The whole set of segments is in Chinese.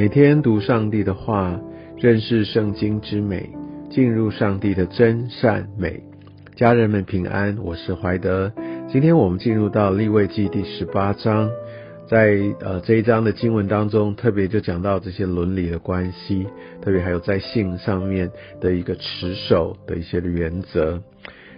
每天读上帝的话，认识圣经之美，进入上帝的真善美。家人们平安，我是怀德。今天我们进入到立位记第十八章，在呃这一章的经文当中，特别就讲到这些伦理的关系，特别还有在性上面的一个持守的一些原则。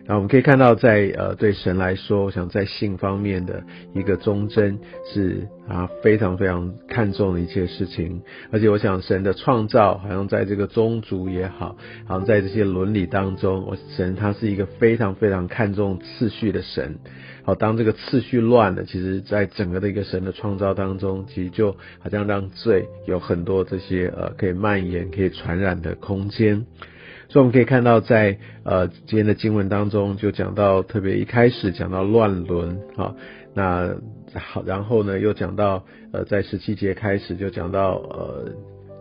然后我们可以看到，在呃对神来说，我想在性方面的一个忠贞是啊非常非常看重的一切事情。而且我想神的创造，好像在这个宗族也好，好像在这些伦理当中，我神他是一个非常非常看重次序的神。好，当这个次序乱了，其实在整个的一个神的创造当中，其实就好像让罪有很多这些呃可以蔓延、可以传染的空间。所以我们可以看到，在呃今天的经文当中，就讲到特别一开始讲到乱伦啊，那好，然后呢又讲到呃在十七节开始就讲到呃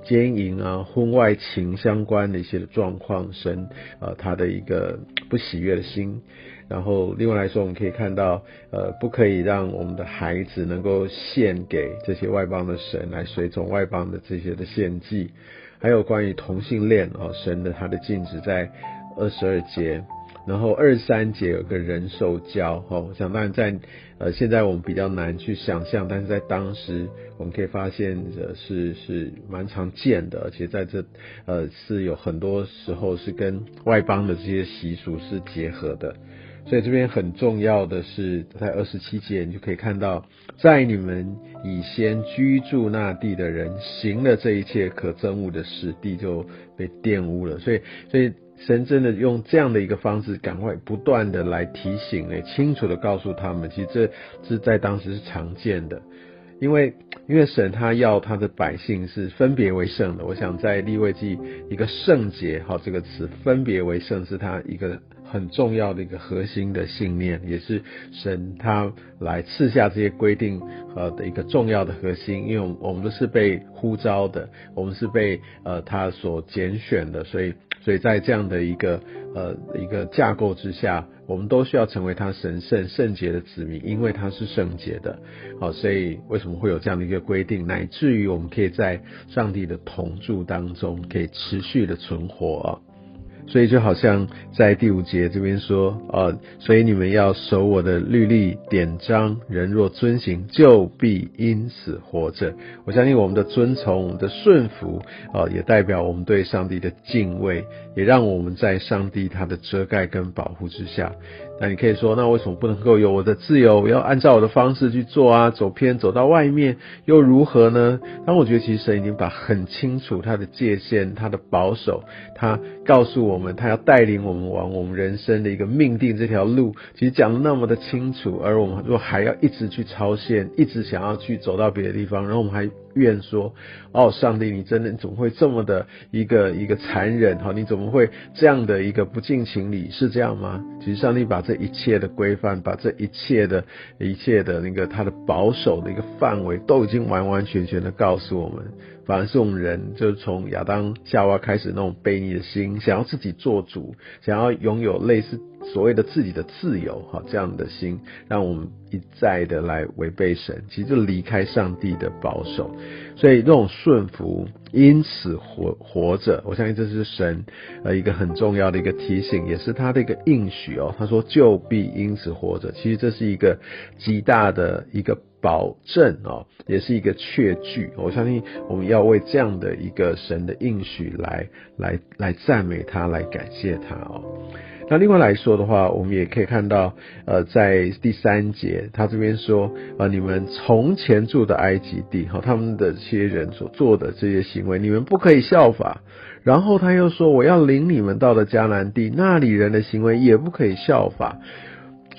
奸淫啊、婚外情相关的一些的状况，神呃他的一个不喜悦的心。然后另外来说，我们可以看到呃不可以让我们的孩子能够献给这些外邦的神来随从外邦的这些的献祭。还有关于同性恋哦，神的他的禁止在二十二节，然后二三节有个人受教哦，我想当然在呃现在我们比较难去想象，但是在当时我们可以发现的是是蛮常见的，而且在这呃是有很多时候是跟外邦的这些习俗是结合的。所以这边很重要的是，在二十七节你就可以看到，在你们以先居住那地的人行了这一切可憎恶的事，地就被玷污了。所以，所以神真的用这样的一个方式，赶快不断的来提醒，来清楚的告诉他们，其实这是在当时是常见的，因为因为神他要他的百姓是分别为圣的。我想在立位记一个圣洁哈这个词，分别为圣是他一个。很重要的一个核心的信念，也是神他来赐下这些规定呃的一个重要的核心。因为我们都是被呼召的，我们是被呃他所拣选的，所以所以在这样的一个呃一个架构之下，我们都需要成为他神圣圣洁的子民，因为他是圣洁的。好，所以为什么会有这样的一个规定，乃至于我们可以在上帝的同住当中，可以持续的存活。所以就好像在第五节这边说，呃，所以你们要守我的律例典章，人若遵行，就必因此活着。我相信我们的遵从、我们的顺服，呃，也代表我们对上帝的敬畏，也让我们在上帝他的遮盖跟保护之下。那你可以说，那为什么不能够有我的自由？我要按照我的方式去做啊，走偏走到外面又如何呢？但我觉得其实神已经把很清楚他的界限，他的保守，他告诉我们，他要带领我们往我们人生的一个命定这条路，其实讲的那么的清楚，而我们若还要一直去超限，一直想要去走到别的地方，然后我们还。愿说哦，上帝，你真的怎么会这么的一个一个残忍？哈，你怎么会这样的一个不近情理？是这样吗？其实上帝把这这一切的规范，把这一切的一切的那个他的保守的一个范围，都已经完完全全的告诉我们。反而是我们人，就是从亚当夏娃开始那种悖逆的心，想要自己做主，想要拥有类似。所谓的自己的自由，哈，这样的心，让我们一再的来违背神，其实就离开上帝的保守，所以这种顺服，因此活活着，我相信这是神呃一个很重要的一个提醒，也是他的一个应许哦。他说就必因此活着，其实这是一个极大的一个保证哦，也是一个确据。我相信我们要为这样的一个神的应许来来来赞美他，来感谢他哦。那另外来说的话，我们也可以看到，呃，在第三节，他这边说，呃，你们从前住的埃及地，哈，他们的些人所做的这些行为，你们不可以效法。然后他又说，我要领你们到了迦南地，那里人的行为也不可以效法。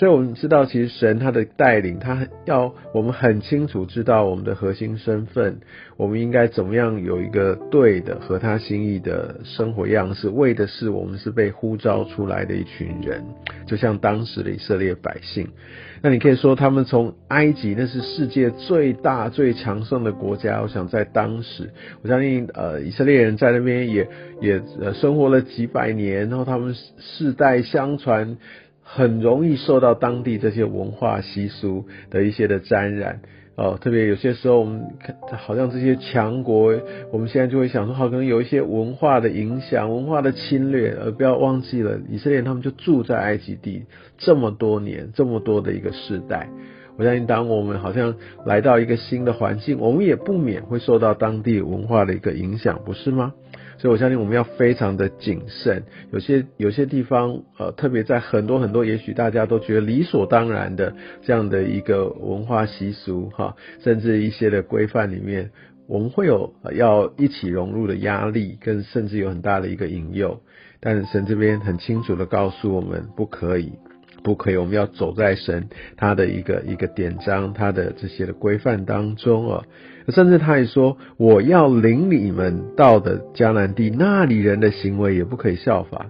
所以我们知道，其实神他的带领，他要我们很清楚知道我们的核心身份，我们应该怎么样有一个对的和他心意的生活样式，为的是我们是被呼召出来的一群人，就像当时的以色列百姓。那你可以说，他们从埃及，那是世界最大最强盛的国家。我想在当时，我相信呃，以色列人在那边也也呃生活了几百年，然后他们世代相传。很容易受到当地这些文化习俗的一些的沾染，哦，特别有些时候我们看好像这些强国，我们现在就会想说，好可能有一些文化的影响、文化的侵略，而不要忘记了以色列他们就住在埃及地这么多年，这么多的一个世代。我相信，当我们好像来到一个新的环境，我们也不免会受到当地文化的一个影响，不是吗？所以我相信我们要非常的谨慎。有些有些地方，呃，特别在很多很多，也许大家都觉得理所当然的这样的一个文化习俗，哈，甚至一些的规范里面，我们会有要一起融入的压力，跟甚至有很大的一个引诱。但是神这边很清楚的告诉我们，不可以。不可以，我们要走在神他的一个一个典章，他的这些的规范当中啊。甚至他也说，我要领你们到的迦南地，那里人的行为也不可以效法。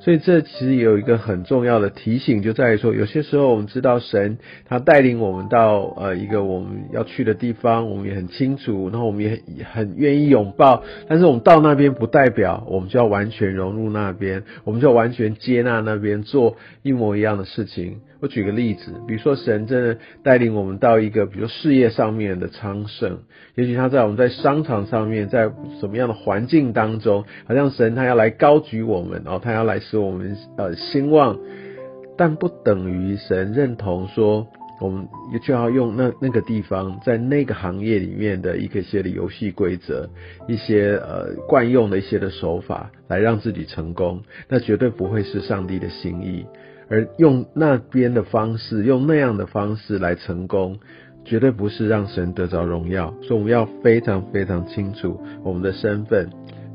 所以这其实有一个很重要的提醒，就在于说，有些时候我们知道神他带领我们到呃一个我们要去的地方，我们也很清楚，然后我们也很愿意拥抱。但是我们到那边不代表我们就要完全融入那边，我们就要完全接纳那边做一模一样的事情。我举个例子，比如说神真的带领我们到一个，比如事业上面的昌盛，也许他在我们在商场上面，在什么样的环境当中，好像神他要来高举我们，然后他要来使我们呃兴旺，但不等于神认同说，我们就要用那那个地方，在那个行业里面的一个些的游戏规则，一些呃惯用的一些的手法来让自己成功，那绝对不会是上帝的心意。而用那边的方式，用那样的方式来成功，绝对不是让神得着荣耀。所以我们要非常非常清楚我们的身份，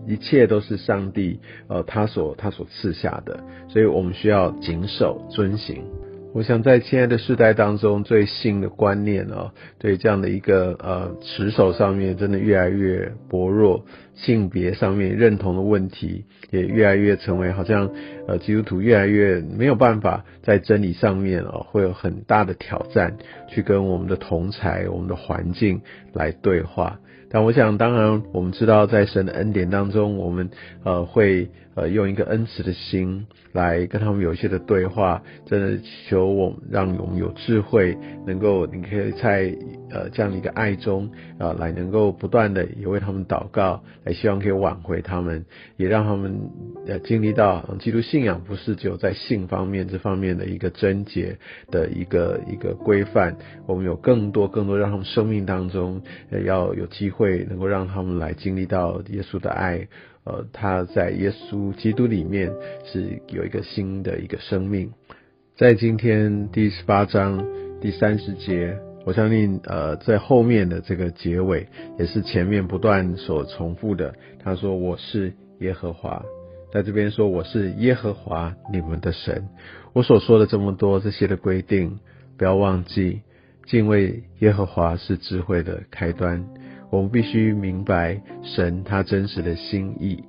一切都是上帝呃他所他所赐下的，所以我们需要谨守遵行。我想在现在的世代当中，最新的观念哦，对这样的一个呃持守上面，真的越来越薄弱。性别上面认同的问题，也越来越成为好像呃基督徒越来越没有办法在真理上面哦，会有很大的挑战，去跟我们的同才、我们的环境来对话。但我想，当然我们知道，在神的恩典当中，我们呃会呃用一个恩慈的心来跟他们有一些的对话，真的求我让我们有智慧，能够你可以在呃这样的一个爱中啊，来能够不断的也为他们祷告，来希望可以挽回他们，也让他们呃经历到基督信仰不是只有在性方面这方面的一个贞洁的一个一个规范，我们有更多更多让他们生命当中呃要有机。会能够让他们来经历到耶稣的爱，呃，他在耶稣基督里面是有一个新的一个生命。在今天第十八章第三十节，我相信呃，在后面的这个结尾也是前面不断所重复的。他说：“我是耶和华。”在这边说：“我是耶和华你们的神。”我所说的这么多这些的规定，不要忘记，敬畏耶和华是智慧的开端。我们必须明白神他真实的心意。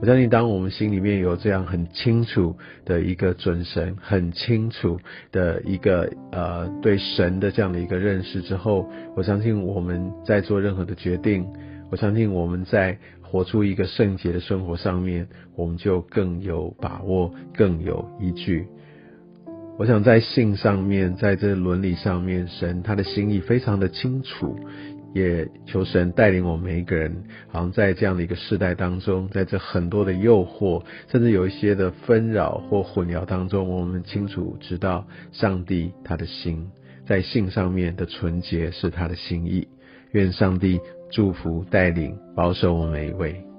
我相信，当我们心里面有这样很清楚的一个准神，很清楚的一个呃对神的这样的一个认识之后，我相信我们在做任何的决定，我相信我们在活出一个圣洁的生活上面，我们就更有把握，更有依据。我想在性上面，在这伦理上面，神他的心意非常的清楚。也求神带领我们每一个人，好像在这样的一个世代当中，在这很多的诱惑，甚至有一些的纷扰或混淆当中，我们清楚知道上帝他的心在性上面的纯洁是他的心意。愿上帝祝福带领保守我们每一位。